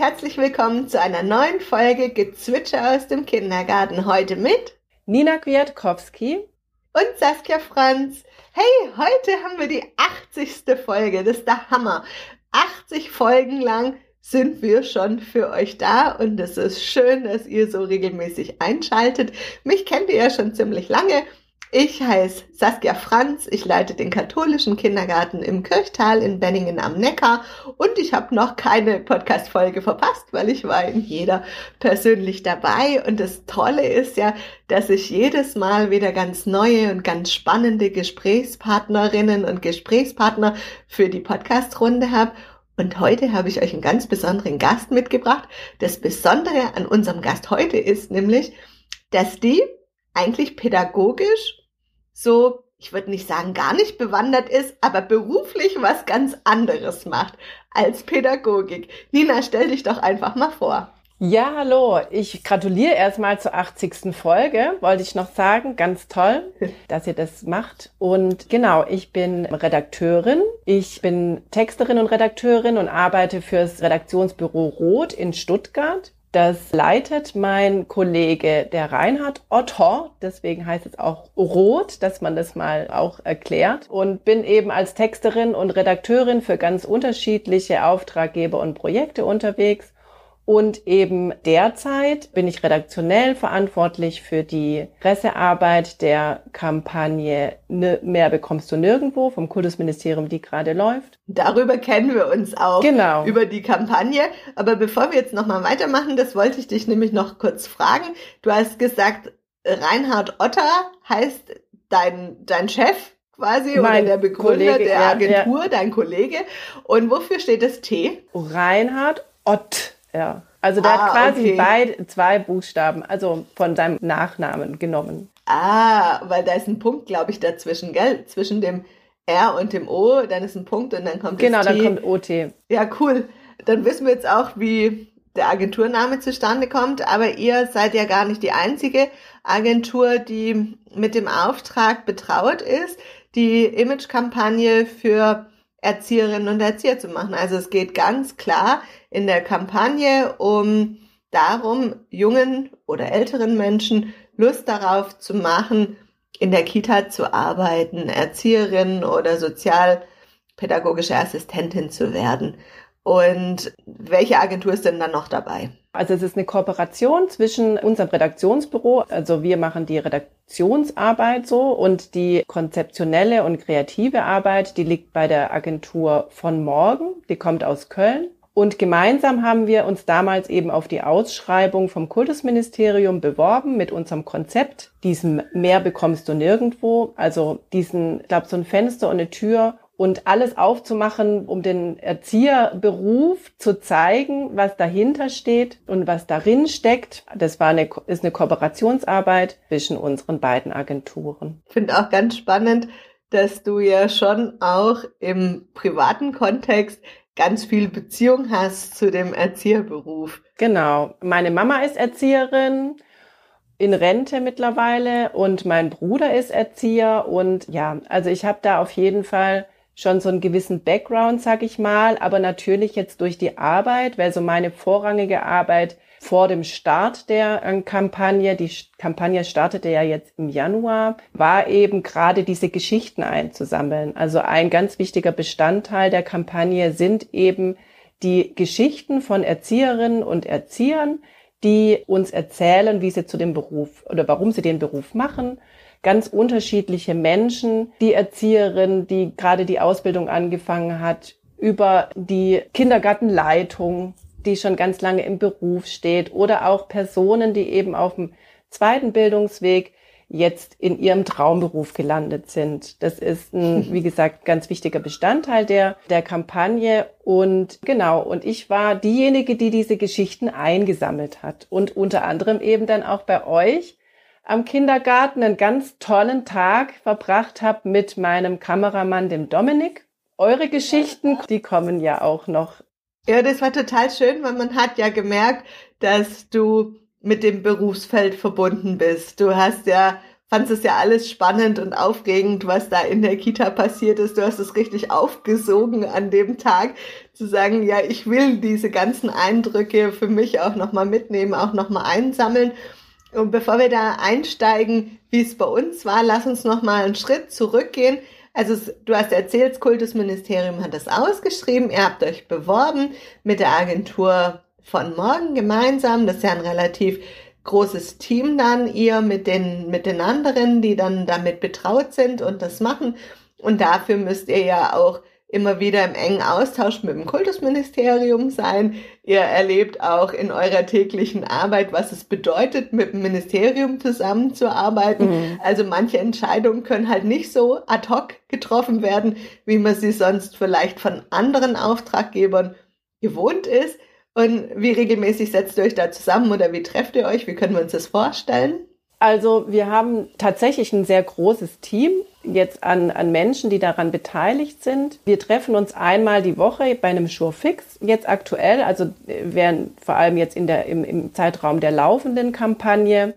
Herzlich willkommen zu einer neuen Folge Gezwitscher aus dem Kindergarten. Heute mit Nina Kwiatkowski und Saskia Franz. Hey, heute haben wir die 80. Folge. Das ist der Hammer. 80 Folgen lang sind wir schon für euch da und es ist schön, dass ihr so regelmäßig einschaltet. Mich kennt ihr ja schon ziemlich lange. Ich heiße Saskia Franz, ich leite den katholischen Kindergarten im Kirchtal in Benningen am Neckar und ich habe noch keine Podcast-Folge verpasst, weil ich war in jeder persönlich dabei und das Tolle ist ja, dass ich jedes Mal wieder ganz neue und ganz spannende Gesprächspartnerinnen und Gesprächspartner für die Podcast-Runde habe und heute habe ich euch einen ganz besonderen Gast mitgebracht. Das Besondere an unserem Gast heute ist nämlich, dass die eigentlich pädagogisch so, ich würde nicht sagen, gar nicht bewandert ist, aber beruflich was ganz anderes macht als Pädagogik. Nina, stell dich doch einfach mal vor. Ja, hallo. Ich gratuliere erstmal zur 80. Folge, wollte ich noch sagen. Ganz toll, dass ihr das macht. Und genau, ich bin Redakteurin. Ich bin Texterin und Redakteurin und arbeite fürs Redaktionsbüro Roth in Stuttgart. Das leitet mein Kollege, der Reinhard Otto. Deswegen heißt es auch Rot, dass man das mal auch erklärt. Und bin eben als Texterin und Redakteurin für ganz unterschiedliche Auftraggeber und Projekte unterwegs und eben derzeit bin ich redaktionell verantwortlich für die Pressearbeit der Kampagne Mehr bekommst du nirgendwo vom Kultusministerium, die gerade läuft. Darüber kennen wir uns auch. Genau. Über die Kampagne. Aber bevor wir jetzt nochmal weitermachen, das wollte ich dich nämlich noch kurz fragen. Du hast gesagt, Reinhard Otter heißt dein, dein Chef quasi mein oder der Begründer Kollege, der Agentur, ja, ja. dein Kollege. Und wofür steht das T? Reinhard Ott. Ja. Also der ah, hat quasi okay. beide, zwei Buchstaben, also von seinem Nachnamen genommen. Ah, weil da ist ein Punkt, glaube ich, dazwischen, gell? Zwischen dem R und dem O, dann ist ein Punkt und dann kommt genau, das T. Genau, dann kommt OT. Ja, cool. Dann wissen wir jetzt auch, wie der Agenturname zustande kommt, aber ihr seid ja gar nicht die einzige Agentur, die mit dem Auftrag betraut ist, die Imagekampagne für Erzieherinnen und Erzieher zu machen. Also es geht ganz klar in der Kampagne um darum, jungen oder älteren Menschen Lust darauf zu machen, in der Kita zu arbeiten, Erzieherin oder sozialpädagogische Assistentin zu werden. Und welche Agentur ist denn dann noch dabei? Also es ist eine Kooperation zwischen unserem Redaktionsbüro, also wir machen die Redaktionsarbeit so und die konzeptionelle und kreative Arbeit, die liegt bei der Agentur von morgen, die kommt aus Köln. Und gemeinsam haben wir uns damals eben auf die Ausschreibung vom Kultusministerium beworben mit unserem Konzept, diesem Mehr bekommst du nirgendwo, also diesen, ich glaube, so ein Fenster und eine Tür und alles aufzumachen, um den Erzieherberuf zu zeigen, was dahinter steht und was darin steckt. Das war eine, ist eine Kooperationsarbeit zwischen unseren beiden Agenturen. Ich finde auch ganz spannend, dass du ja schon auch im privaten Kontext ganz viel Beziehung hast zu dem Erzieherberuf. Genau. Meine Mama ist Erzieherin in Rente mittlerweile und mein Bruder ist Erzieher und ja, also ich habe da auf jeden Fall schon so einen gewissen Background, sag ich mal, aber natürlich jetzt durch die Arbeit, weil so meine vorrangige Arbeit vor dem Start der äh, Kampagne, die Kampagne startete ja jetzt im Januar, war eben gerade diese Geschichten einzusammeln. Also ein ganz wichtiger Bestandteil der Kampagne sind eben die Geschichten von Erzieherinnen und Erziehern, die uns erzählen, wie sie zu dem Beruf oder warum sie den Beruf machen, ganz unterschiedliche Menschen, die Erzieherin, die gerade die Ausbildung angefangen hat, über die Kindergartenleitung, die schon ganz lange im Beruf steht, oder auch Personen, die eben auf dem zweiten Bildungsweg jetzt in ihrem Traumberuf gelandet sind. Das ist ein, wie gesagt, ganz wichtiger Bestandteil der, der Kampagne. Und genau, und ich war diejenige, die diese Geschichten eingesammelt hat und unter anderem eben dann auch bei euch am Kindergarten einen ganz tollen Tag verbracht habe mit meinem Kameramann, dem Dominik. Eure Geschichten, die kommen ja auch noch. Ja, das war total schön, weil man hat ja gemerkt, dass du mit dem Berufsfeld verbunden bist. Du hast ja fandest es ja alles spannend und aufregend, was da in der Kita passiert ist. Du hast es richtig aufgesogen an dem Tag, zu sagen, ja, ich will diese ganzen Eindrücke für mich auch nochmal mitnehmen, auch nochmal einsammeln. Und bevor wir da einsteigen, wie es bei uns war, lass uns nochmal einen Schritt zurückgehen. Also du hast erzählt, das Kultusministerium hat das ausgeschrieben, ihr habt euch beworben mit der Agentur von morgen gemeinsam. Das ist ja ein relativ großes Team dann, ihr mit den, mit den anderen, die dann damit betraut sind und das machen. Und dafür müsst ihr ja auch immer wieder im engen Austausch mit dem Kultusministerium sein. Ihr erlebt auch in eurer täglichen Arbeit, was es bedeutet, mit dem Ministerium zusammenzuarbeiten. Mhm. Also manche Entscheidungen können halt nicht so ad hoc getroffen werden, wie man sie sonst vielleicht von anderen Auftraggebern gewohnt ist. Und wie regelmäßig setzt ihr euch da zusammen oder wie trefft ihr euch? Wie können wir uns das vorstellen? Also wir haben tatsächlich ein sehr großes Team jetzt an, an Menschen, die daran beteiligt sind. Wir treffen uns einmal die Woche bei einem Surefix. Jetzt aktuell, also während vor allem jetzt in der, im, im Zeitraum der laufenden Kampagne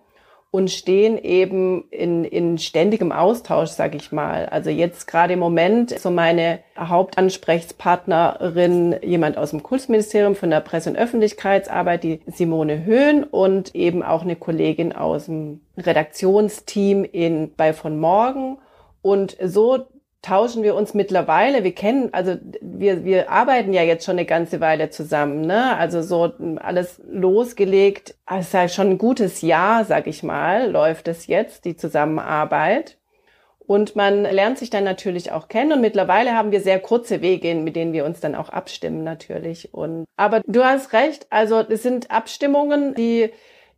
und stehen eben in, in ständigem Austausch, sag ich mal. Also jetzt gerade im Moment so meine Hauptansprechpartnerin, jemand aus dem Kultusministerium von der Presse- und Öffentlichkeitsarbeit, die Simone Höhn und eben auch eine Kollegin aus dem Redaktionsteam in, bei von Morgen. Und so tauschen wir uns mittlerweile. Wir kennen, also wir, wir arbeiten ja jetzt schon eine ganze Weile zusammen, ne? Also so alles losgelegt. Es ist ja schon ein gutes Jahr, sag ich mal, läuft es jetzt, die Zusammenarbeit. Und man lernt sich dann natürlich auch kennen und mittlerweile haben wir sehr kurze Wege, mit denen wir uns dann auch abstimmen natürlich. Und aber du hast recht, also es sind Abstimmungen, die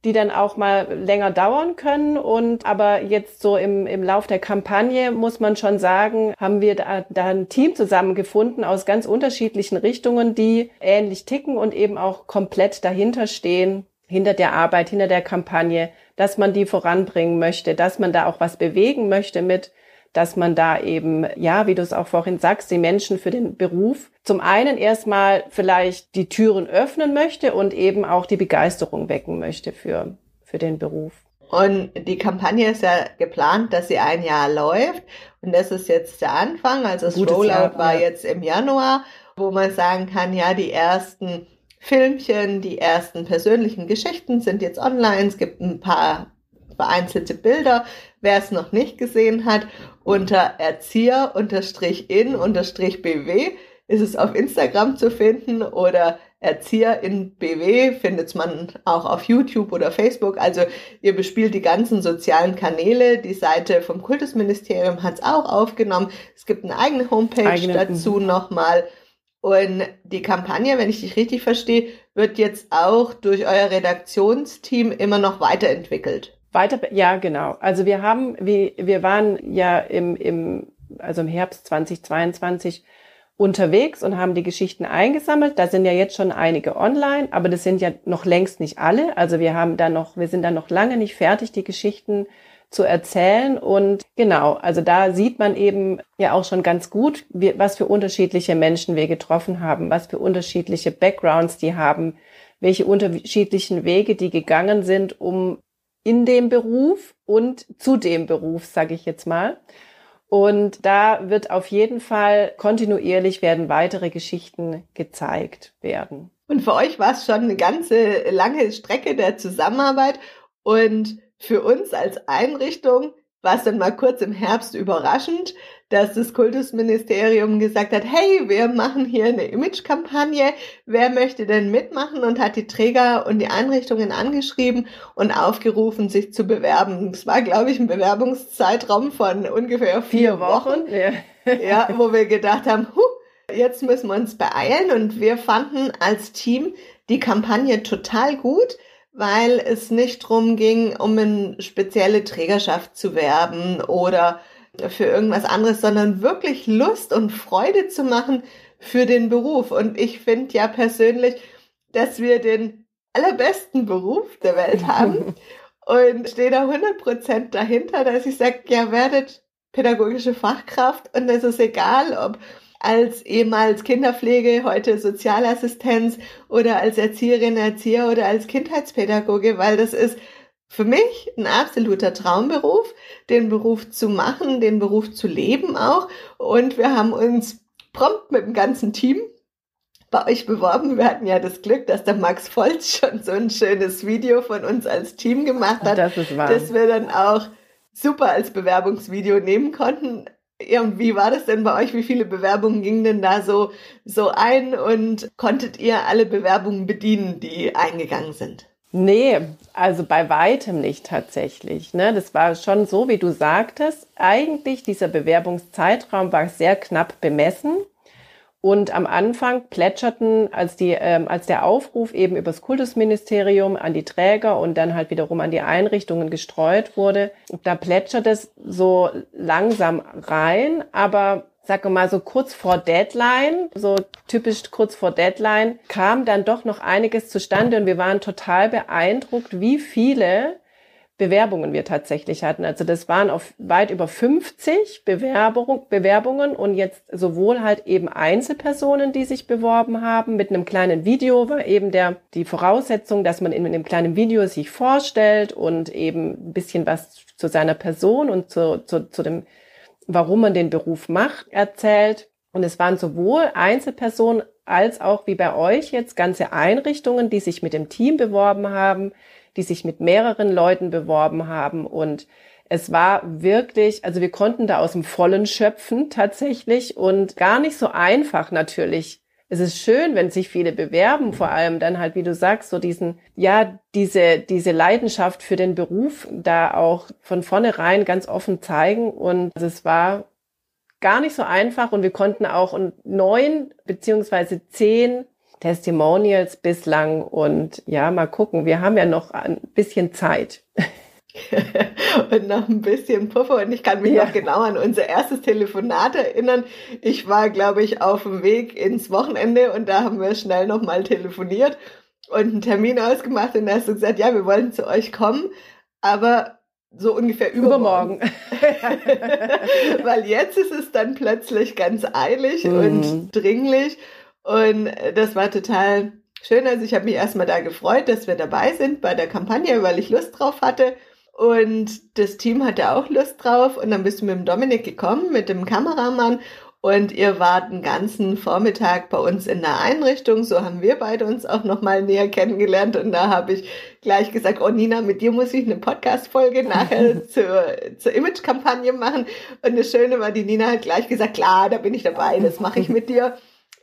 die dann auch mal länger dauern können. Und aber jetzt so im, im Lauf der Kampagne muss man schon sagen, haben wir da, da ein Team zusammengefunden aus ganz unterschiedlichen Richtungen, die ähnlich ticken und eben auch komplett dahinter stehen, hinter der Arbeit, hinter der Kampagne, dass man die voranbringen möchte, dass man da auch was bewegen möchte mit dass man da eben, ja, wie du es auch vorhin sagst, die Menschen für den Beruf zum einen erstmal vielleicht die Türen öffnen möchte und eben auch die Begeisterung wecken möchte für, für den Beruf. Und die Kampagne ist ja geplant, dass sie ein Jahr läuft. Und das ist jetzt der Anfang. Also das Rollout Jahr, war ja. jetzt im Januar, wo man sagen kann, ja, die ersten Filmchen, die ersten persönlichen Geschichten sind jetzt online. Es gibt ein paar vereinzelte Bilder, wer es noch nicht gesehen hat, unter Erzieher-in-bw ist es auf Instagram zu finden oder Erzieher in BW findet man auch auf YouTube oder Facebook. Also ihr bespielt die ganzen sozialen Kanäle. Die Seite vom Kultusministerium hat es auch aufgenommen. Es gibt eine eigene Homepage eigene, dazu nochmal. Und die Kampagne, wenn ich dich richtig verstehe, wird jetzt auch durch euer Redaktionsteam immer noch weiterentwickelt. Weiter, ja, genau. Also wir haben, wir, wir waren ja im, im, also im Herbst 2022 unterwegs und haben die Geschichten eingesammelt. Da sind ja jetzt schon einige online, aber das sind ja noch längst nicht alle. Also wir haben da noch, wir sind da noch lange nicht fertig, die Geschichten zu erzählen. Und genau, also da sieht man eben ja auch schon ganz gut, wie, was für unterschiedliche Menschen wir getroffen haben, was für unterschiedliche Backgrounds die haben, welche unterschiedlichen Wege die gegangen sind, um in dem Beruf und zu dem Beruf, sage ich jetzt mal. Und da wird auf jeden Fall kontinuierlich werden weitere Geschichten gezeigt werden. Und für euch war es schon eine ganze lange Strecke der Zusammenarbeit und für uns als Einrichtung war es dann mal kurz im Herbst überraschend, dass das Kultusministerium gesagt hat, hey, wir machen hier eine Imagekampagne, wer möchte denn mitmachen und hat die Träger und die Einrichtungen angeschrieben und aufgerufen, sich zu bewerben. Es war, glaube ich, ein Bewerbungszeitraum von ungefähr vier, vier Wochen, Wochen. Ja. ja, wo wir gedacht haben, huh, jetzt müssen wir uns beeilen und wir fanden als Team die Kampagne total gut weil es nicht drum ging, um eine spezielle Trägerschaft zu werben oder für irgendwas anderes, sondern wirklich Lust und Freude zu machen für den Beruf. Und ich finde ja persönlich, dass wir den allerbesten Beruf der Welt haben und stehe da 100% dahinter, dass ich sage, ja, werdet pädagogische Fachkraft und es ist egal, ob als ehemals Kinderpflege, heute Sozialassistenz oder als Erzieherin, Erzieher oder als Kindheitspädagoge, weil das ist für mich ein absoluter Traumberuf, den Beruf zu machen, den Beruf zu leben auch. Und wir haben uns prompt mit dem ganzen Team bei euch beworben. Wir hatten ja das Glück, dass der Max Volz schon so ein schönes Video von uns als Team gemacht hat, das, ist wahr. das wir dann auch super als Bewerbungsvideo nehmen konnten. Ja, und wie war das denn bei euch? Wie viele Bewerbungen gingen denn da so, so ein und konntet ihr alle Bewerbungen bedienen, die eingegangen sind? Nee, also bei weitem nicht tatsächlich. Ne? Das war schon so, wie du sagtest. Eigentlich dieser Bewerbungszeitraum war sehr knapp bemessen. Und am Anfang plätscherten, als, die, ähm, als der Aufruf eben übers Kultusministerium an die Träger und dann halt wiederum an die Einrichtungen gestreut wurde, da plätschert es so langsam rein, aber sag mal so kurz vor Deadline, so typisch kurz vor Deadline, kam dann doch noch einiges zustande und wir waren total beeindruckt, wie viele Bewerbungen wir tatsächlich hatten. Also das waren auf weit über 50 Bewerbung, Bewerbungen und jetzt sowohl halt eben Einzelpersonen, die sich beworben haben. Mit einem kleinen Video war eben der, die Voraussetzung, dass man in einem kleinen Video sich vorstellt und eben ein bisschen was zu seiner Person und zu, zu, zu dem warum man den Beruf macht, erzählt. Und es waren sowohl Einzelpersonen als auch wie bei euch jetzt ganze Einrichtungen, die sich mit dem Team beworben haben, die sich mit mehreren Leuten beworben haben. Und es war wirklich, also wir konnten da aus dem Vollen schöpfen tatsächlich und gar nicht so einfach natürlich es ist schön, wenn sich viele bewerben, vor allem dann halt, wie du sagst, so diesen, ja, diese, diese Leidenschaft für den Beruf da auch von vornherein ganz offen zeigen. Und es war gar nicht so einfach und wir konnten auch neun beziehungsweise zehn Testimonials bislang und ja, mal gucken. Wir haben ja noch ein bisschen Zeit. und noch ein bisschen Puffer. Und ich kann mich ja. noch genau an unser erstes Telefonat erinnern. Ich war, glaube ich, auf dem Weg ins Wochenende und da haben wir schnell nochmal telefoniert und einen Termin ausgemacht. Und da hast du gesagt, ja, wir wollen zu euch kommen, aber so ungefähr übermorgen. übermorgen. Weil jetzt ist es dann plötzlich ganz eilig mhm. und dringlich. Und das war total schön. Also ich habe mich erstmal da gefreut, dass wir dabei sind bei der Kampagne, weil ich Lust drauf hatte. Und das Team hatte auch Lust drauf. Und dann bist du mit dem Dominik gekommen, mit dem Kameramann. Und ihr wart den ganzen Vormittag bei uns in der Einrichtung. So haben wir beide uns auch nochmal näher kennengelernt. Und da habe ich gleich gesagt, oh Nina, mit dir muss ich eine Podcast-Folge nachher zur, zur Image-Kampagne machen. Und das Schöne war, die Nina hat gleich gesagt, klar, da bin ich dabei, das mache ich mit dir.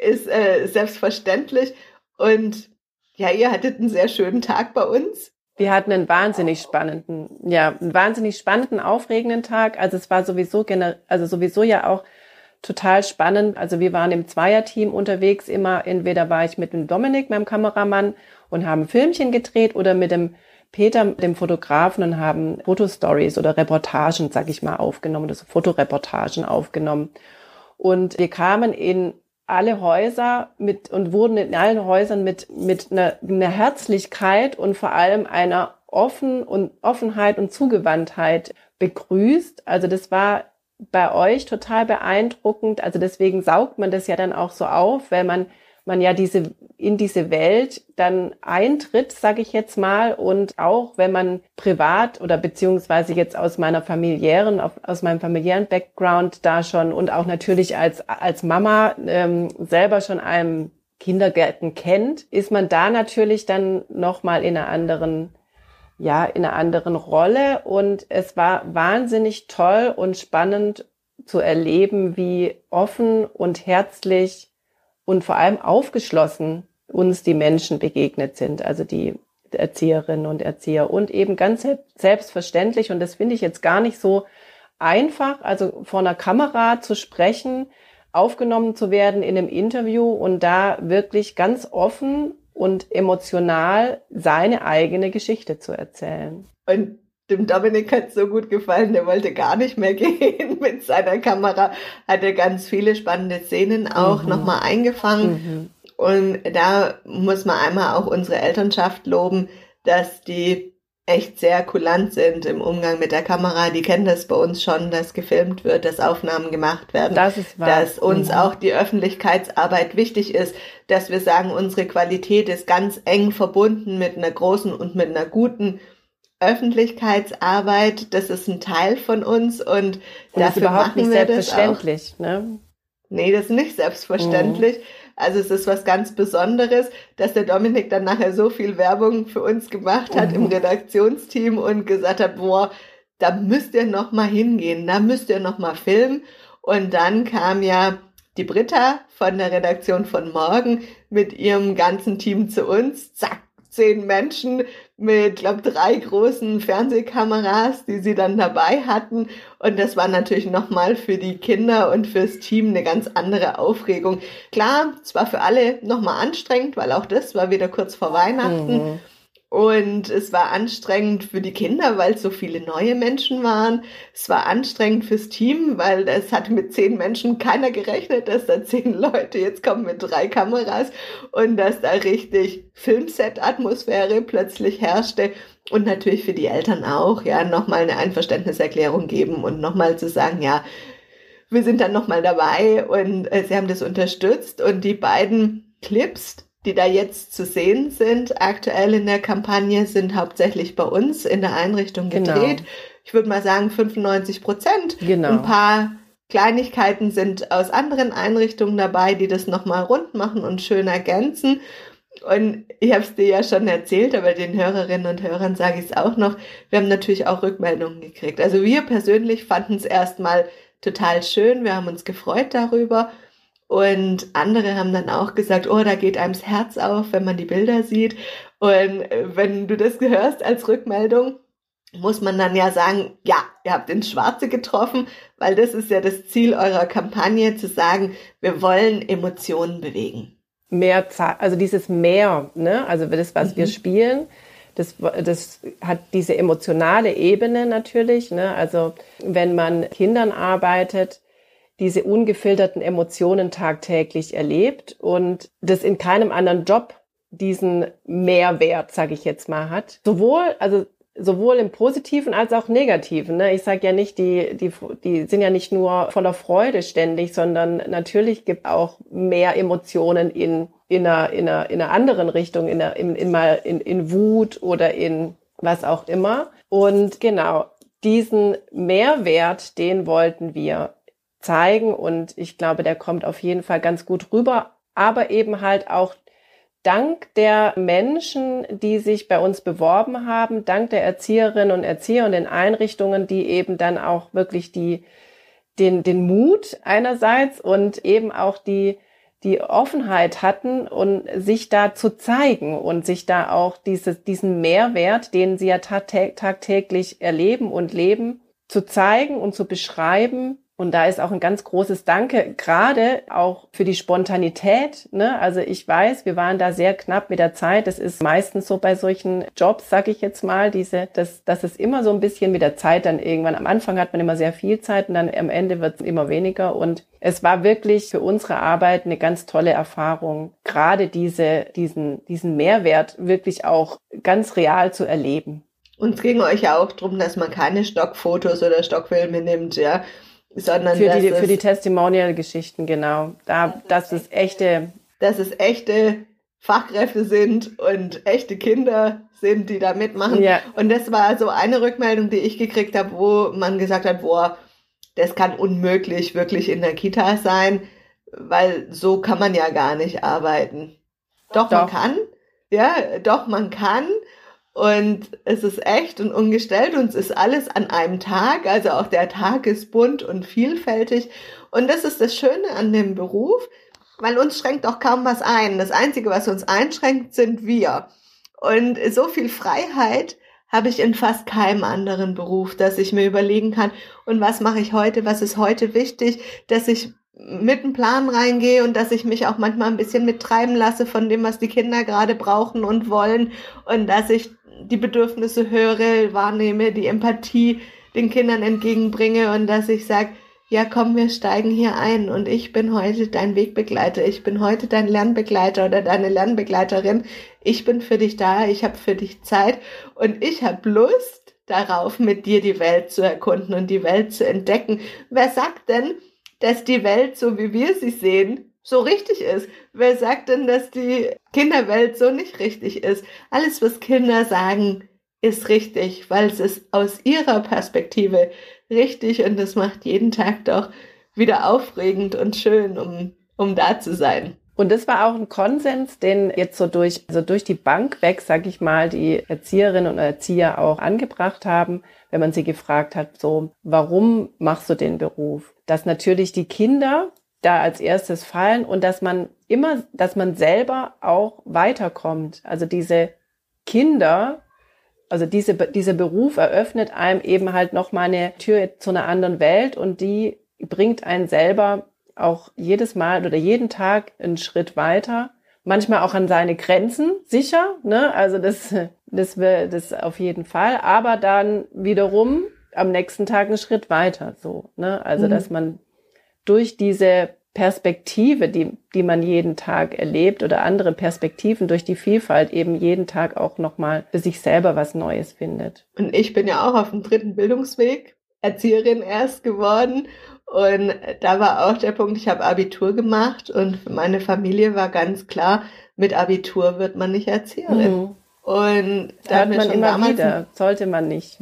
Ist äh, selbstverständlich. Und ja, ihr hattet einen sehr schönen Tag bei uns. Wir hatten einen wahnsinnig spannenden, ja, einen wahnsinnig spannenden, aufregenden Tag. Also es war sowieso also sowieso ja auch total spannend. Also wir waren im Zweierteam unterwegs immer. Entweder war ich mit dem Dominik, meinem Kameramann, und haben Filmchen gedreht oder mit dem Peter, dem Fotografen, und haben Fotostories oder Reportagen, sag ich mal, aufgenommen, also Fotoreportagen aufgenommen. Und wir kamen in alle Häuser mit und wurden in allen Häusern mit, mit einer, einer Herzlichkeit und vor allem einer Offen und Offenheit und Zugewandtheit begrüßt. Also das war bei euch total beeindruckend. Also deswegen saugt man das ja dann auch so auf, weil man man ja diese in diese Welt dann eintritt, sage ich jetzt mal, und auch wenn man privat oder beziehungsweise jetzt aus meiner familiären, aus meinem familiären Background da schon und auch natürlich als als Mama ähm, selber schon einem Kindergärten kennt, ist man da natürlich dann noch mal in einer anderen ja in einer anderen Rolle. Und es war wahnsinnig toll und spannend zu erleben, wie offen und herzlich und vor allem aufgeschlossen uns die Menschen begegnet sind, also die Erzieherinnen und Erzieher und eben ganz selbstverständlich und das finde ich jetzt gar nicht so einfach, also vor einer Kamera zu sprechen, aufgenommen zu werden in einem Interview und da wirklich ganz offen und emotional seine eigene Geschichte zu erzählen. Und dem Dominik hat so gut gefallen, der wollte gar nicht mehr gehen mit seiner Kamera, hat er ganz viele spannende Szenen auch mhm. nochmal eingefangen. Mhm. Und da muss man einmal auch unsere Elternschaft loben, dass die echt sehr kulant sind im Umgang mit der Kamera. Die kennen das bei uns schon, dass gefilmt wird, dass Aufnahmen gemacht werden. Das ist wahr. Dass uns mhm. auch die Öffentlichkeitsarbeit wichtig ist, dass wir sagen, unsere Qualität ist ganz eng verbunden mit einer großen und mit einer guten Öffentlichkeitsarbeit, das ist ein Teil von uns und, und dafür machen wir selbstverständlich, das auch. Ne? Nee, das ist nicht selbstverständlich. Mhm. Also es ist was ganz Besonderes, dass der Dominik dann nachher so viel Werbung für uns gemacht hat mhm. im Redaktionsteam und gesagt hat, boah, da müsst ihr noch mal hingehen, da müsst ihr noch mal filmen. Und dann kam ja die Britta von der Redaktion von Morgen mit ihrem ganzen Team zu uns. Zack, zehn Menschen mit, glaube drei großen Fernsehkameras, die sie dann dabei hatten. Und das war natürlich nochmal für die Kinder und fürs Team eine ganz andere Aufregung. Klar, es war für alle nochmal anstrengend, weil auch das war wieder kurz vor Weihnachten. Mhm. Und es war anstrengend für die Kinder, weil es so viele neue Menschen waren. Es war anstrengend fürs Team, weil es hat mit zehn Menschen keiner gerechnet, dass da zehn Leute jetzt kommen mit drei Kameras und dass da richtig Filmset-Atmosphäre plötzlich herrschte. Und natürlich für die Eltern auch, ja, nochmal eine Einverständniserklärung geben und nochmal zu sagen, ja, wir sind dann nochmal dabei und äh, sie haben das unterstützt und die beiden Clips, die da jetzt zu sehen sind, aktuell in der Kampagne, sind hauptsächlich bei uns in der Einrichtung genau. gedreht. Genau. Ich würde mal sagen 95 Prozent. Genau. Ein paar Kleinigkeiten sind aus anderen Einrichtungen dabei, die das nochmal rund machen und schön ergänzen. Und ich habe es dir ja schon erzählt, aber den Hörerinnen und Hörern sage ich es auch noch. Wir haben natürlich auch Rückmeldungen gekriegt. Also wir persönlich fanden es erstmal total schön. Wir haben uns gefreut darüber. Und andere haben dann auch gesagt, oh, da geht einem das Herz auf, wenn man die Bilder sieht. Und äh, wenn du das hörst als Rückmeldung, muss man dann ja sagen, ja, ihr habt ins Schwarze getroffen, weil das ist ja das Ziel eurer Kampagne, zu sagen, wir wollen Emotionen bewegen. Mehr, also dieses Mehr, ne? also das, was mhm. wir spielen, das, das hat diese emotionale Ebene natürlich. Ne? Also wenn man Kindern arbeitet, diese ungefilterten Emotionen tagtäglich erlebt und das in keinem anderen Job diesen Mehrwert, sage ich jetzt mal, hat. Sowohl, also sowohl im Positiven als auch Negativen. Ne? Ich sage ja nicht, die, die, die sind ja nicht nur voller Freude ständig, sondern natürlich gibt auch mehr Emotionen in, in, einer, in, einer, in einer anderen Richtung, in, einer, in, in, mal in, in Wut oder in was auch immer. Und genau, diesen Mehrwert, den wollten wir zeigen und ich glaube, der kommt auf jeden Fall ganz gut rüber, aber eben halt auch dank der Menschen, die sich bei uns beworben haben, dank der Erzieherinnen und Erzieher und den Einrichtungen, die eben dann auch wirklich die, den, den Mut einerseits und eben auch die, die Offenheit hatten und sich da zu zeigen und sich da auch diese, diesen Mehrwert, den sie ja tagtäglich erleben und leben, zu zeigen und zu beschreiben und da ist auch ein ganz großes Danke, gerade auch für die Spontanität. Ne? Also ich weiß, wir waren da sehr knapp mit der Zeit. Das ist meistens so bei solchen Jobs, sag ich jetzt mal, diese, dass, dass es immer so ein bisschen mit der Zeit dann irgendwann. Am Anfang hat man immer sehr viel Zeit und dann am Ende wird es immer weniger. Und es war wirklich für unsere Arbeit eine ganz tolle Erfahrung, gerade diese, diesen, diesen Mehrwert wirklich auch ganz real zu erleben. Uns ging euch ja auch darum, dass man keine Stockfotos oder Stockfilme nimmt, ja sondern für die, für die Testimonial-Geschichten, genau. Da, dass es echte, dass es echte Fachkräfte sind und echte Kinder sind, die da mitmachen. Ja. Und das war so eine Rückmeldung, die ich gekriegt habe, wo man gesagt hat, boah, das kann unmöglich wirklich in der Kita sein, weil so kann man ja gar nicht arbeiten. Doch, doch. man kann. Ja, doch, man kann. Und es ist echt und ungestellt und es ist alles an einem Tag. Also auch der Tag ist bunt und vielfältig. Und das ist das Schöne an dem Beruf, weil uns schränkt auch kaum was ein. Das Einzige, was uns einschränkt, sind wir. Und so viel Freiheit habe ich in fast keinem anderen Beruf, dass ich mir überlegen kann, und was mache ich heute, was ist heute wichtig, dass ich mit einem Plan reingehe und dass ich mich auch manchmal ein bisschen mittreiben lasse von dem, was die Kinder gerade brauchen und wollen und dass ich die Bedürfnisse höre, wahrnehme, die Empathie den Kindern entgegenbringe und dass ich sage, ja komm, wir steigen hier ein und ich bin heute dein Wegbegleiter, ich bin heute dein Lernbegleiter oder deine Lernbegleiterin, ich bin für dich da, ich habe für dich Zeit und ich habe Lust darauf, mit dir die Welt zu erkunden und die Welt zu entdecken. Wer sagt denn, dass die Welt, so wie wir sie sehen, so richtig ist. Wer sagt denn, dass die Kinderwelt so nicht richtig ist? Alles, was Kinder sagen, ist richtig, weil es ist aus ihrer Perspektive richtig und das macht jeden Tag doch wieder aufregend und schön, um, um da zu sein. Und das war auch ein Konsens, den jetzt so durch, also durch die Bank weg, sag ich mal, die Erzieherinnen und Erzieher auch angebracht haben, wenn man sie gefragt hat, so, warum machst du den Beruf? Dass natürlich die Kinder da als erstes fallen und dass man immer, dass man selber auch weiterkommt. Also diese Kinder, also diese, dieser Beruf eröffnet einem eben halt nochmal eine Tür zu einer anderen Welt und die bringt einen selber auch jedes Mal oder jeden Tag einen Schritt weiter. Manchmal auch an seine Grenzen, sicher, ne? Also das, das das auf jeden Fall. Aber dann wiederum am nächsten Tag einen Schritt weiter, so, ne? Also, mhm. dass man durch diese Perspektive, die, die man jeden Tag erlebt oder andere Perspektiven durch die Vielfalt eben jeden Tag auch nochmal für sich selber was Neues findet. Und ich bin ja auch auf dem dritten Bildungsweg, Erzieherin erst geworden und da war auch der Punkt, ich habe Abitur gemacht und für meine Familie war ganz klar, mit Abitur wird man nicht Erzieherin. Mhm. Und da hat man immer wieder, sollte man nicht.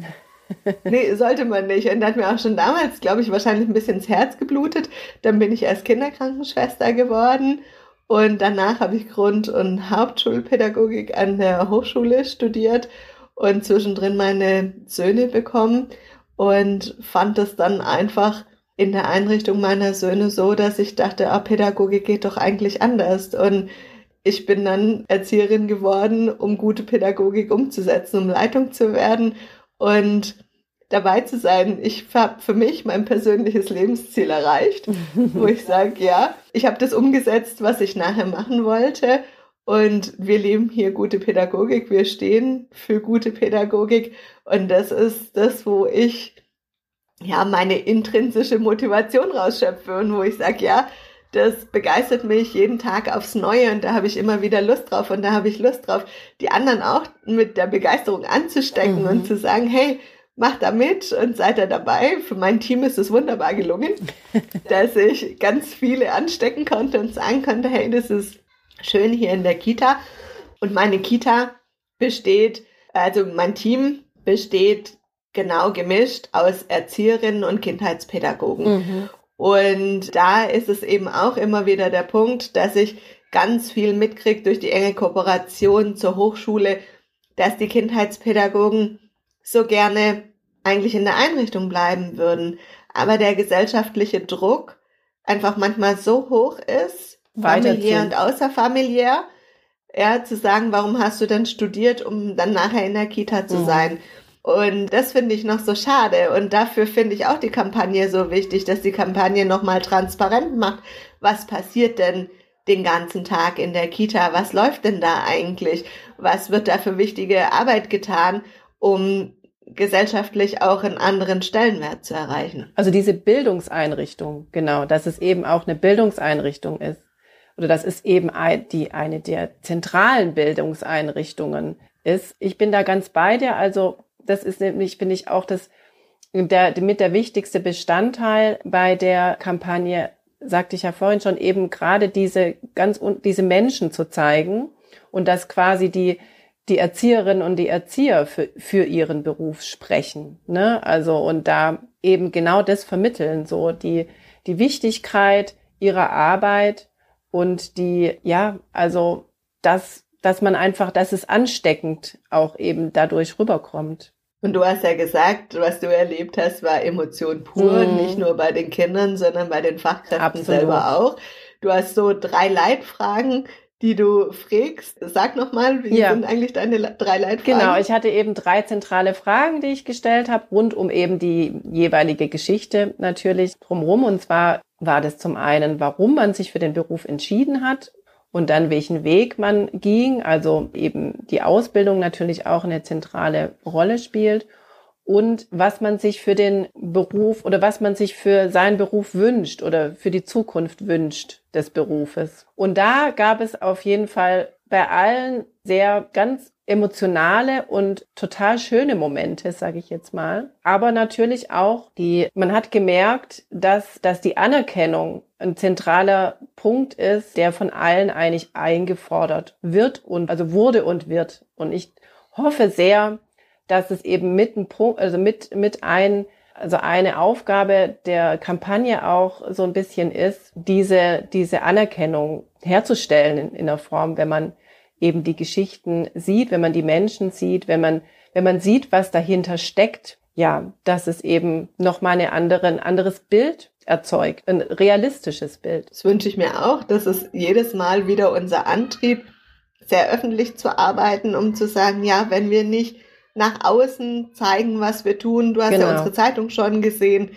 nee, sollte man nicht. Und da hat mir auch schon damals, glaube ich, wahrscheinlich ein bisschen ins Herz geblutet. Dann bin ich erst Kinderkrankenschwester geworden und danach habe ich Grund- und Hauptschulpädagogik an der Hochschule studiert und zwischendrin meine Söhne bekommen und fand es dann einfach in der Einrichtung meiner Söhne so, dass ich dachte, ah, Pädagogik geht doch eigentlich anders. Und ich bin dann Erzieherin geworden, um gute Pädagogik umzusetzen, um Leitung zu werden und dabei zu sein. Ich habe für mich mein persönliches Lebensziel erreicht, wo ich sage, ja, ich habe das umgesetzt, was ich nachher machen wollte. Und wir leben hier gute Pädagogik, wir stehen für gute Pädagogik. Und das ist das, wo ich ja, meine intrinsische Motivation rausschöpfe und wo ich sage, ja, das begeistert mich jeden Tag aufs Neue und da habe ich immer wieder Lust drauf und da habe ich Lust drauf, die anderen auch mit der Begeisterung anzustecken mhm. und zu sagen, hey, macht da mit und seid da dabei. Für mein Team ist es wunderbar gelungen, dass ich ganz viele anstecken konnte und sagen konnte, hey, das ist schön hier in der Kita. Und meine Kita besteht, also mein Team besteht genau gemischt aus Erzieherinnen und Kindheitspädagogen. Mhm. Und da ist es eben auch immer wieder der Punkt, dass ich ganz viel mitkriege durch die enge Kooperation zur Hochschule, dass die Kindheitspädagogen so gerne eigentlich in der Einrichtung bleiben würden. Aber der gesellschaftliche Druck einfach manchmal so hoch ist, familiär und außerfamiliär, ja, zu sagen, warum hast du denn studiert, um dann nachher in der Kita zu mhm. sein? Und das finde ich noch so schade. Und dafür finde ich auch die Kampagne so wichtig, dass die Kampagne nochmal transparent macht. Was passiert denn den ganzen Tag in der Kita? Was läuft denn da eigentlich? Was wird da für wichtige Arbeit getan, um gesellschaftlich auch einen anderen Stellenwert zu erreichen? Also diese Bildungseinrichtung, genau, dass es eben auch eine Bildungseinrichtung ist. Oder dass es eben die, eine der zentralen Bildungseinrichtungen ist. Ich bin da ganz bei dir. Also das ist nämlich, finde ich, auch das, der, mit der wichtigste Bestandteil bei der Kampagne, sagte ich ja vorhin schon, eben gerade diese ganz, diese Menschen zu zeigen und dass quasi die, die Erzieherinnen und die Erzieher für, für ihren Beruf sprechen, ne? Also, und da eben genau das vermitteln, so die, die Wichtigkeit ihrer Arbeit und die, ja, also, das, dass man einfach, dass es ansteckend auch eben dadurch rüberkommt. Und du hast ja gesagt, was du erlebt hast, war Emotion pur, mhm. nicht nur bei den Kindern, sondern bei den Fachkräften Absolut. selber auch. Du hast so drei Leitfragen, die du fragst. Sag nochmal, wie ja. sind eigentlich deine drei Leitfragen? Genau, ich hatte eben drei zentrale Fragen, die ich gestellt habe, rund um eben die jeweilige Geschichte natürlich drumherum. Und zwar war das zum einen, warum man sich für den Beruf entschieden hat und dann welchen Weg man ging, also eben die Ausbildung natürlich auch eine zentrale Rolle spielt und was man sich für den Beruf oder was man sich für seinen Beruf wünscht oder für die Zukunft wünscht des Berufes. Und da gab es auf jeden Fall bei allen sehr ganz emotionale und total schöne Momente, sage ich jetzt mal. Aber natürlich auch die, man hat gemerkt, dass, dass die Anerkennung ein zentraler Punkt ist, der von allen eigentlich eingefordert wird und also wurde und wird. Und ich hoffe sehr, dass es eben mit ein Punkt, also mit, mit ein, also eine Aufgabe der Kampagne auch so ein bisschen ist, diese, diese Anerkennung herzustellen in, in der Form, wenn man eben die Geschichten sieht, wenn man die Menschen sieht, wenn man, wenn man sieht, was dahinter steckt, ja, dass es eben nochmal eine andere, ein anderes Bild erzeugt, ein realistisches Bild. Das wünsche ich mir auch. Das ist jedes Mal wieder unser Antrieb, sehr öffentlich zu arbeiten, um zu sagen, ja, wenn wir nicht nach außen zeigen, was wir tun, du hast genau. ja unsere Zeitung schon gesehen,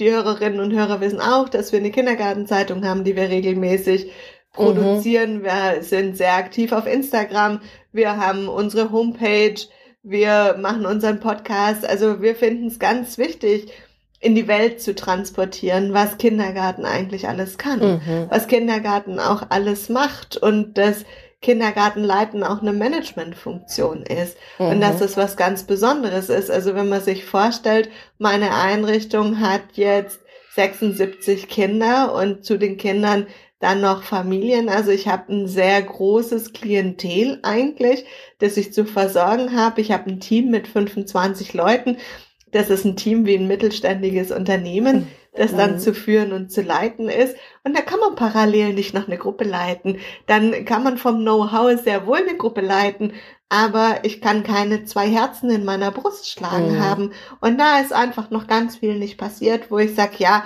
die Hörerinnen und Hörer wissen auch, dass wir eine Kindergartenzeitung haben, die wir regelmäßig produzieren. Mhm. Wir sind sehr aktiv auf Instagram. Wir haben unsere Homepage. Wir machen unseren Podcast. Also wir finden es ganz wichtig, in die Welt zu transportieren, was Kindergarten eigentlich alles kann, mhm. was Kindergarten auch alles macht und dass Kindergartenleiten auch eine Managementfunktion ist mhm. und dass es was ganz Besonderes ist. Also wenn man sich vorstellt, meine Einrichtung hat jetzt 76 Kinder und zu den Kindern dann noch Familien. Also ich habe ein sehr großes Klientel eigentlich, das ich zu versorgen habe. Ich habe ein Team mit 25 Leuten. Das ist ein Team wie ein mittelständiges Unternehmen, das dann mhm. zu führen und zu leiten ist. Und da kann man parallel nicht noch eine Gruppe leiten. Dann kann man vom Know-how sehr wohl eine Gruppe leiten, aber ich kann keine zwei Herzen in meiner Brust schlagen mhm. haben. Und da ist einfach noch ganz viel nicht passiert, wo ich sage, ja,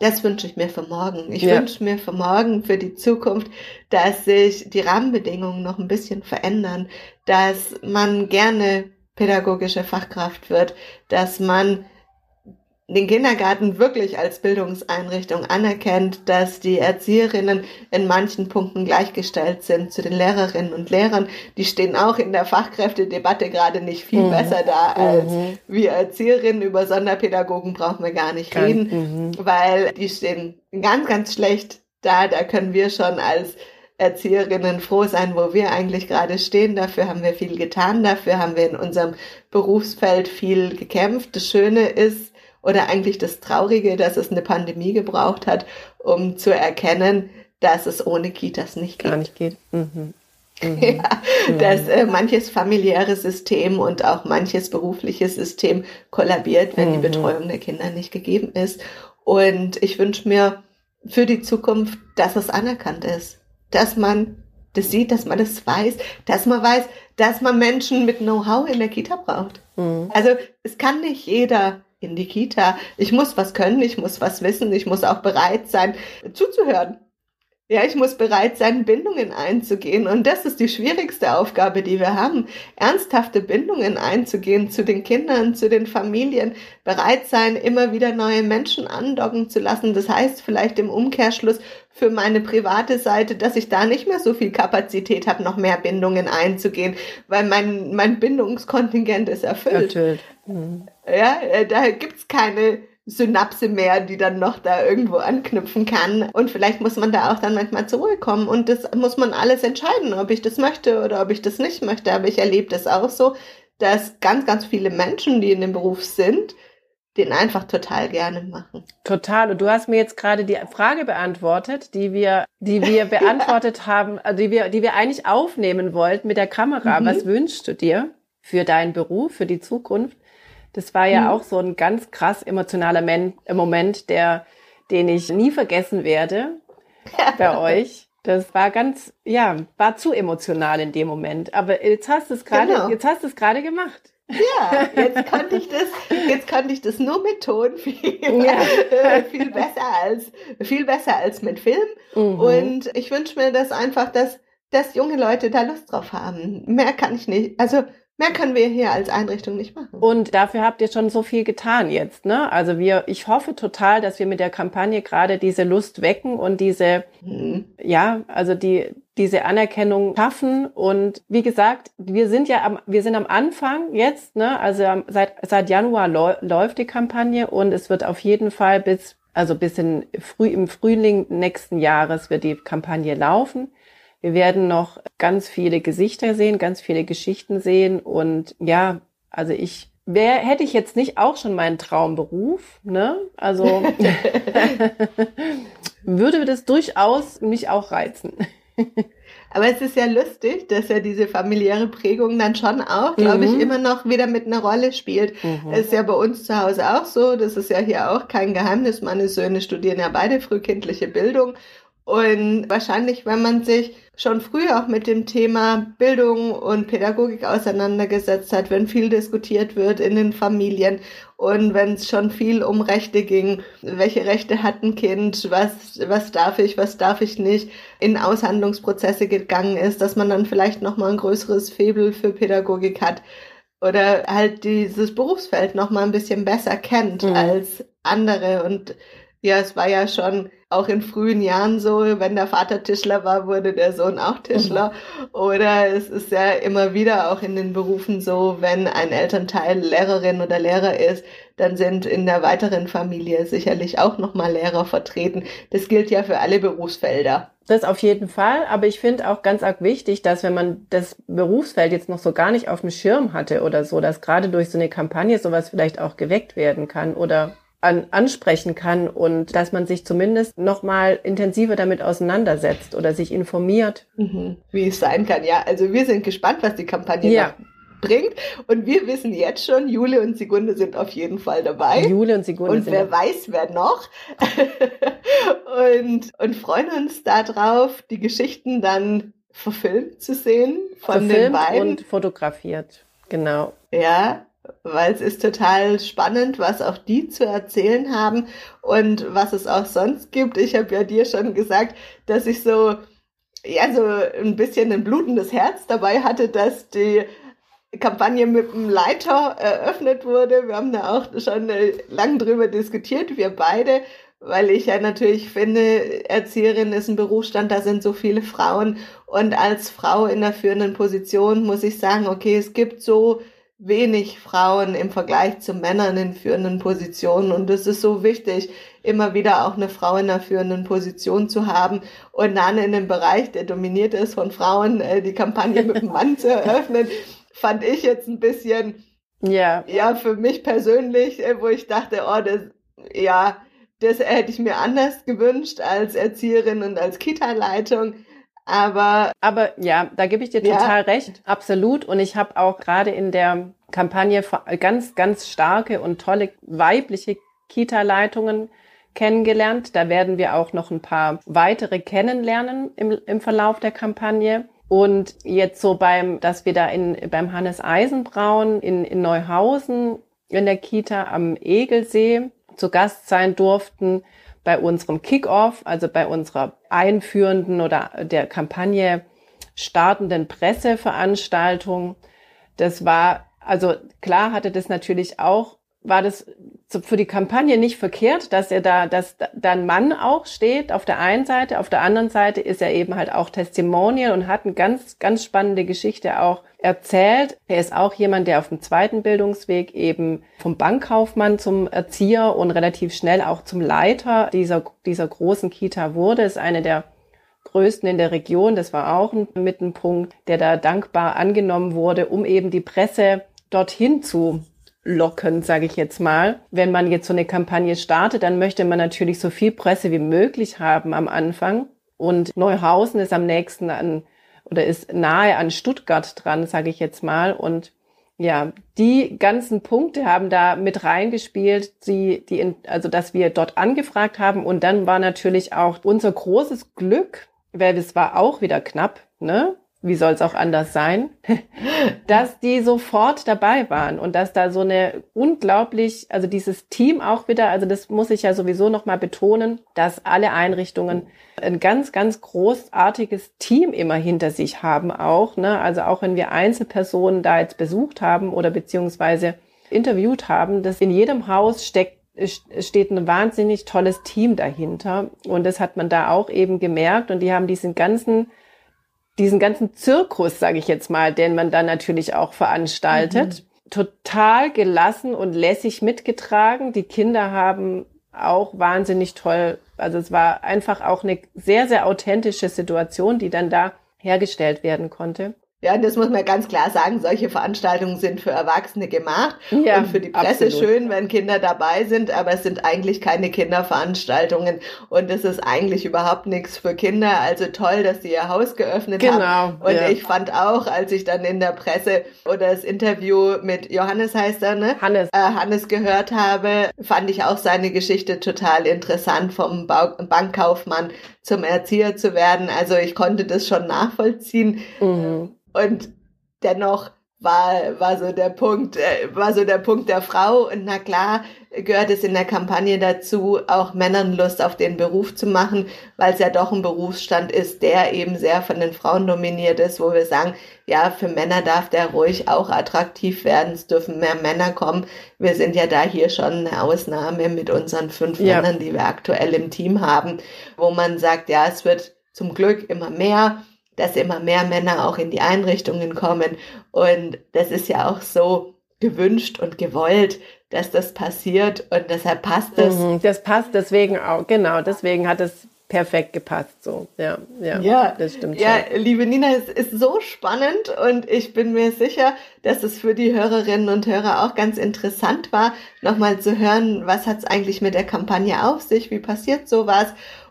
das wünsche ich mir für morgen. Ich ja. wünsche mir für morgen, für die Zukunft, dass sich die Rahmenbedingungen noch ein bisschen verändern, dass man gerne pädagogische Fachkraft wird, dass man den Kindergarten wirklich als Bildungseinrichtung anerkennt, dass die Erzieherinnen in manchen Punkten gleichgestellt sind zu den Lehrerinnen und Lehrern. Die stehen auch in der Fachkräftedebatte gerade nicht viel mhm. besser da als mhm. wir Erzieherinnen. Über Sonderpädagogen brauchen wir gar nicht reden, mhm. weil die stehen ganz, ganz schlecht da. Da können wir schon als Erzieherinnen froh sein, wo wir eigentlich gerade stehen. Dafür haben wir viel getan. Dafür haben wir in unserem Berufsfeld viel gekämpft. Das Schöne ist, oder eigentlich das Traurige, dass es eine Pandemie gebraucht hat, um zu erkennen, dass es ohne Kitas nicht geht. Gar nicht geht. Mhm. Mhm. Ja, dass äh, manches familiäre System und auch manches berufliche System kollabiert, wenn mhm. die Betreuung der Kinder nicht gegeben ist. Und ich wünsche mir für die Zukunft, dass es anerkannt ist, dass man das sieht, dass man das weiß, dass man weiß, dass man Menschen mit Know-how in der Kita braucht. Mhm. Also es kann nicht jeder in die Kita. Ich muss was können, ich muss was wissen, ich muss auch bereit sein, zuzuhören. Ja, ich muss bereit sein, Bindungen einzugehen. Und das ist die schwierigste Aufgabe, die wir haben. Ernsthafte Bindungen einzugehen zu den Kindern, zu den Familien. Bereit sein, immer wieder neue Menschen andocken zu lassen. Das heißt vielleicht im Umkehrschluss für meine private Seite, dass ich da nicht mehr so viel Kapazität habe, noch mehr Bindungen einzugehen, weil mein, mein Bindungskontingent ist erfüllt. erfüllt. Mhm. Ja, äh, da gibt's keine Synapse mehr, die dann noch da irgendwo anknüpfen kann. Und vielleicht muss man da auch dann manchmal zur Ruhe kommen. Und das muss man alles entscheiden, ob ich das möchte oder ob ich das nicht möchte. Aber ich erlebe das auch so, dass ganz, ganz viele Menschen, die in dem Beruf sind, den einfach total gerne machen. Total. Und du hast mir jetzt gerade die Frage beantwortet, die wir, die wir beantwortet ja. haben, also die wir, die wir eigentlich aufnehmen wollten mit der Kamera. Mhm. Was wünschst du dir für deinen Beruf, für die Zukunft? Das war ja mhm. auch so ein ganz krass emotionaler Men Moment, der, den ich nie vergessen werde bei euch. Das war ganz, ja, war zu emotional in dem Moment. Aber jetzt hast du es gerade, genau. jetzt hast du es gerade gemacht. Ja, jetzt konnte ich das, jetzt konnte ich das nur mit Ton viel, ja. viel besser als, viel besser als mit Film. Mhm. Und ich wünsche mir das einfach, dass, dass junge Leute da Lust drauf haben. Mehr kann ich nicht. Also Mehr können wir hier als Einrichtung nicht machen. Und dafür habt ihr schon so viel getan jetzt, ne? Also wir, ich hoffe total, dass wir mit der Kampagne gerade diese Lust wecken und diese, mhm. ja, also die, diese Anerkennung schaffen. Und wie gesagt, wir sind ja am, wir sind am Anfang jetzt, ne? Also seit, seit Januar läuft die Kampagne und es wird auf jeden Fall bis, also bis in früh, im Frühling nächsten Jahres wird die Kampagne laufen. Wir werden noch ganz viele Gesichter sehen, ganz viele Geschichten sehen und ja, also ich Wer hätte ich jetzt nicht auch schon meinen Traumberuf, ne? Also würde das durchaus mich auch reizen. Aber es ist ja lustig, dass ja diese familiäre Prägung dann schon auch, glaube mhm. ich, immer noch wieder mit einer Rolle spielt. Mhm. Das ist ja bei uns zu Hause auch so. Das ist ja hier auch kein Geheimnis. Meine Söhne studieren ja beide frühkindliche Bildung. Und wahrscheinlich, wenn man sich schon früh auch mit dem Thema Bildung und Pädagogik auseinandergesetzt hat, wenn viel diskutiert wird in den Familien und wenn es schon viel um Rechte ging, welche Rechte hat ein Kind, was, was darf ich, was darf ich nicht, in Aushandlungsprozesse gegangen ist, dass man dann vielleicht nochmal ein größeres Febel für Pädagogik hat oder halt dieses Berufsfeld nochmal ein bisschen besser kennt mhm. als andere und ja, es war ja schon auch in frühen Jahren so, wenn der Vater Tischler war, wurde der Sohn auch Tischler. Mhm. Oder es ist ja immer wieder auch in den Berufen so, wenn ein Elternteil Lehrerin oder Lehrer ist, dann sind in der weiteren Familie sicherlich auch nochmal Lehrer vertreten. Das gilt ja für alle Berufsfelder. Das auf jeden Fall, aber ich finde auch ganz arg wichtig, dass wenn man das Berufsfeld jetzt noch so gar nicht auf dem Schirm hatte oder so, dass gerade durch so eine Kampagne sowas vielleicht auch geweckt werden kann oder an, ansprechen kann und dass man sich zumindest noch mal intensiver damit auseinandersetzt oder sich informiert. Mhm. Wie es sein kann, ja. Also wir sind gespannt, was die Kampagne ja. bringt. Und wir wissen jetzt schon, Jule und Sigunde sind auf jeden Fall dabei. Jule und Sigunde und wer weiß, wer noch. und, und freuen uns darauf, die Geschichten dann verfilmt zu sehen von verfilmt den beiden. und fotografiert. Genau. Ja, weil es ist total spannend, was auch die zu erzählen haben und was es auch sonst gibt. Ich habe ja dir schon gesagt, dass ich so ja so ein bisschen ein blutendes Herz dabei hatte, dass die Kampagne mit dem Leiter eröffnet wurde. Wir haben da auch schon lang drüber diskutiert, wir beide, weil ich ja natürlich finde, Erzieherin ist ein Berufsstand, da sind so viele Frauen und als Frau in der führenden Position muss ich sagen, okay, es gibt so wenig Frauen im Vergleich zu Männern in führenden Positionen. Und es ist so wichtig, immer wieder auch eine Frau in einer führenden Position zu haben und dann in einem Bereich, der dominiert ist von Frauen, äh, die Kampagne mit dem Mann zu eröffnen, fand ich jetzt ein bisschen, ja, ja, für mich persönlich, äh, wo ich dachte, oh, das, ja, das hätte ich mir anders gewünscht als Erzieherin und als Kita-Leitung. Aber, aber ja, da gebe ich dir total ja. recht, absolut. Und ich habe auch gerade in der Kampagne ganz, ganz starke und tolle weibliche Kita-Leitungen kennengelernt. Da werden wir auch noch ein paar weitere kennenlernen im, im Verlauf der Kampagne. Und jetzt so beim, dass wir da in, beim Hannes Eisenbraun in, in Neuhausen in der Kita am Egelsee zu Gast sein durften, bei unserem Kickoff, also bei unserer einführenden oder der Kampagne startenden Presseveranstaltung. Das war, also klar hatte das natürlich auch war das für die Kampagne nicht verkehrt, dass er da, dass da ein Mann auch steht auf der einen Seite, auf der anderen Seite ist er eben halt auch Testimonial und hat eine ganz, ganz spannende Geschichte auch erzählt. Er ist auch jemand, der auf dem zweiten Bildungsweg eben vom Bankkaufmann zum Erzieher und relativ schnell auch zum Leiter dieser, dieser großen Kita wurde, ist eine der größten in der Region. Das war auch ein, mit ein Punkt, der da dankbar angenommen wurde, um eben die Presse dorthin zu locken, sage ich jetzt mal. Wenn man jetzt so eine Kampagne startet, dann möchte man natürlich so viel Presse wie möglich haben am Anfang. Und Neuhausen ist am nächsten an oder ist nahe an Stuttgart dran, sage ich jetzt mal. Und ja, die ganzen Punkte haben da mit reingespielt, die, die, also dass wir dort angefragt haben. Und dann war natürlich auch unser großes Glück, weil es war auch wieder knapp, ne? Wie soll es auch anders sein, dass die sofort dabei waren und dass da so eine unglaublich, also dieses Team auch wieder, also das muss ich ja sowieso nochmal betonen, dass alle Einrichtungen ein ganz, ganz großartiges Team immer hinter sich haben auch, ne? also auch wenn wir Einzelpersonen da jetzt besucht haben oder beziehungsweise interviewt haben, dass in jedem Haus steckt steht ein wahnsinnig tolles Team dahinter. Und das hat man da auch eben gemerkt. Und die haben diesen ganzen diesen ganzen Zirkus, sage ich jetzt mal, den man dann natürlich auch veranstaltet, mhm. total gelassen und lässig mitgetragen. Die Kinder haben auch wahnsinnig toll, also es war einfach auch eine sehr, sehr authentische Situation, die dann da hergestellt werden konnte. Ja, das muss man ganz klar sagen. Solche Veranstaltungen sind für Erwachsene gemacht Ja, und für die Presse absolut. schön, wenn Kinder dabei sind, aber es sind eigentlich keine Kinderveranstaltungen und es ist eigentlich überhaupt nichts für Kinder. Also toll, dass sie ihr Haus geöffnet Genau, haben. Und ja. ich fand auch, als ich dann in der Presse oder das Interview mit Johannes heißt er, ne? Hannes. äh, Hannes gehört habe, fand ich auch seine Geschichte total interessant, vom Bau Bankkaufmann zum Erzieher zu werden. Also ich konnte das schon nachvollziehen Mhm. und dennoch war, war so der Punkt, äh, war so der Punkt der Frau. Und na klar gehört es in der Kampagne dazu, auch Männern Lust auf den Beruf zu machen, weil es ja doch ein Berufsstand ist, der eben sehr von den Frauen dominiert ist, wo wir sagen, ja, für Männer darf der ruhig auch attraktiv werden. Es dürfen mehr Männer kommen. Wir sind ja da hier schon eine Ausnahme mit unseren fünf Ja. Männern, die wir aktuell im Team haben, wo man sagt, ja, es wird zum Glück immer mehr dass immer mehr Männer auch in die Einrichtungen kommen. Und das ist ja auch so gewünscht und gewollt, dass das passiert. Und deshalb passt es. Mhm, das passt deswegen auch, genau, deswegen hat es perfekt gepasst, so, ja, ja, Ja, das stimmt ja, schon. liebe Nina, es ist so spannend und ich bin mir sicher, dass es für die Hörerinnen und Hörer auch ganz interessant war, nochmal zu hören, was hat es eigentlich mit der Kampagne auf sich, wie passiert sowas.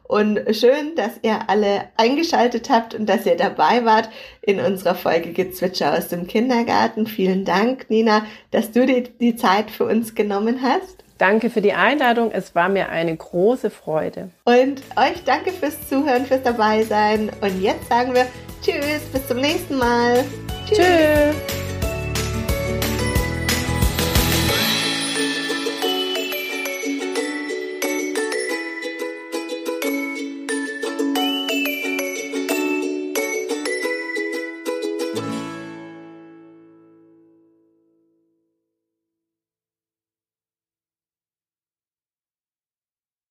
Und schön, dass ihr alle eingeschaltet habt und dass ihr dabei wart in unserer Folge Gezwitscher aus dem Kindergarten. Vielen Dank, Nina, dass du dir die Zeit für uns genommen hast. Danke für die Einladung, es war mir eine große Freude. Und euch danke fürs Zuhören, fürs Dabeisein. Und jetzt sagen wir Tschüss, bis zum nächsten Mal. Tschüss.